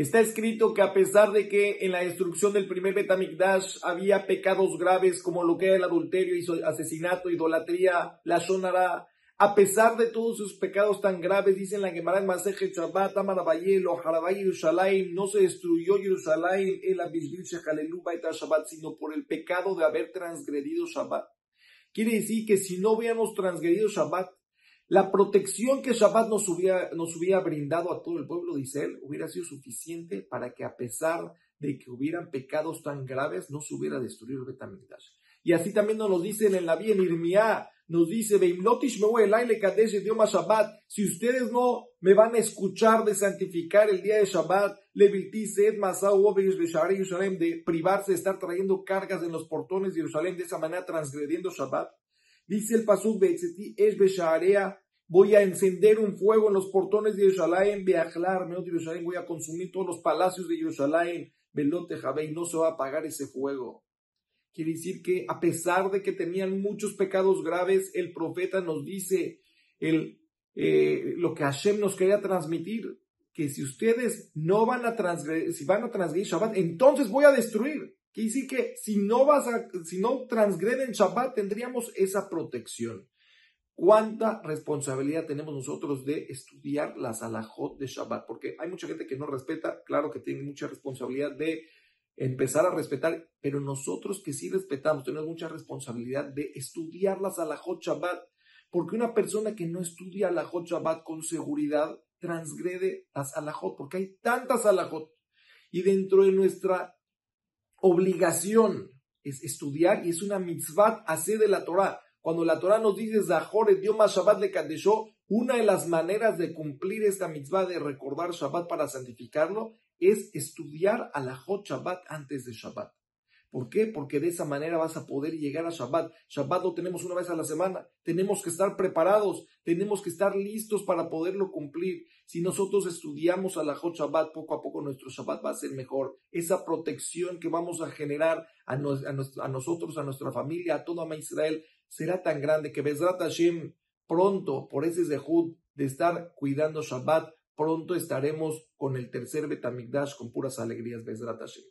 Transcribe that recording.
Está escrito que a pesar de que en la destrucción del primer Betamikdash había pecados graves como lo que era el adulterio, asesinato, idolatría, la shonara, a pesar de todos sus pecados tan graves, dicen la Gemara en Maseje Shabbat, Amarabayelo, Harabay Yerushalayim, no se destruyó Yerushalayim, el Abishvil Shechalelu Baita Shabbat, sino por el pecado de haber transgredido Shabbat. Quiere decir que si no hubiéramos transgredido Shabbat, la protección que Shabbat nos hubiera, nos hubiera brindado a todo el pueblo de Israel hubiera sido suficiente para que a pesar de que hubieran pecados tan graves, no se hubiera destruido el Betamigdash. Y así también nos lo dicen en la vía en Irmiá, nos dice, Shabbat, si ustedes no me van a escuchar de santificar el día de Shabbat, de privarse de estar trayendo cargas en los portones de Jerusalén, de esa manera transgrediendo Shabbat, Dice el Pasuk es voy a encender un fuego en los portones de Jerusalén, viajar, de Jerusalén, voy a consumir todos los palacios de Jerusalén, velote y no se va a apagar ese fuego. Quiere decir que a pesar de que tenían muchos pecados graves, el profeta nos dice el, eh, lo que Hashem nos quería transmitir, que si ustedes no van a transgredir, si van a transgredir Shabbat, entonces voy a destruir. Quiere decir que si no vas a, si no transgreden Shabbat, tendríamos esa protección. ¿Cuánta responsabilidad tenemos nosotros de estudiar las alajot de Shabbat? Porque hay mucha gente que no respeta, claro que tiene mucha responsabilidad de empezar a respetar, pero nosotros que sí respetamos, tenemos mucha responsabilidad de estudiar las alajot Shabbat. Porque una persona que no estudia alajot Shabbat con seguridad transgrede las alajot, porque hay tantas alajot. Y dentro de nuestra obligación es estudiar y es una mitzvah hacer de la Torah. Cuando la Torah nos dice Zahor Yom Shabbat le Kadeshó, una de las maneras de cumplir esta mitzvah de recordar Shabbat para santificarlo es estudiar a la Hot Shabbat antes de Shabbat. ¿Por qué? Porque de esa manera vas a poder llegar a Shabbat. Shabbat lo tenemos una vez a la semana. Tenemos que estar preparados, tenemos que estar listos para poderlo cumplir. Si nosotros estudiamos a la Hot Shabbat, poco a poco nuestro Shabbat va a ser mejor. Esa protección que vamos a generar a, nosotros, a nuestra familia, a todo Israel, será tan grande que Bezrat Hashem pronto, por ese zehut de estar cuidando Shabbat, pronto estaremos con el tercer Betamigdash con puras alegrías, Bezrat Hashem.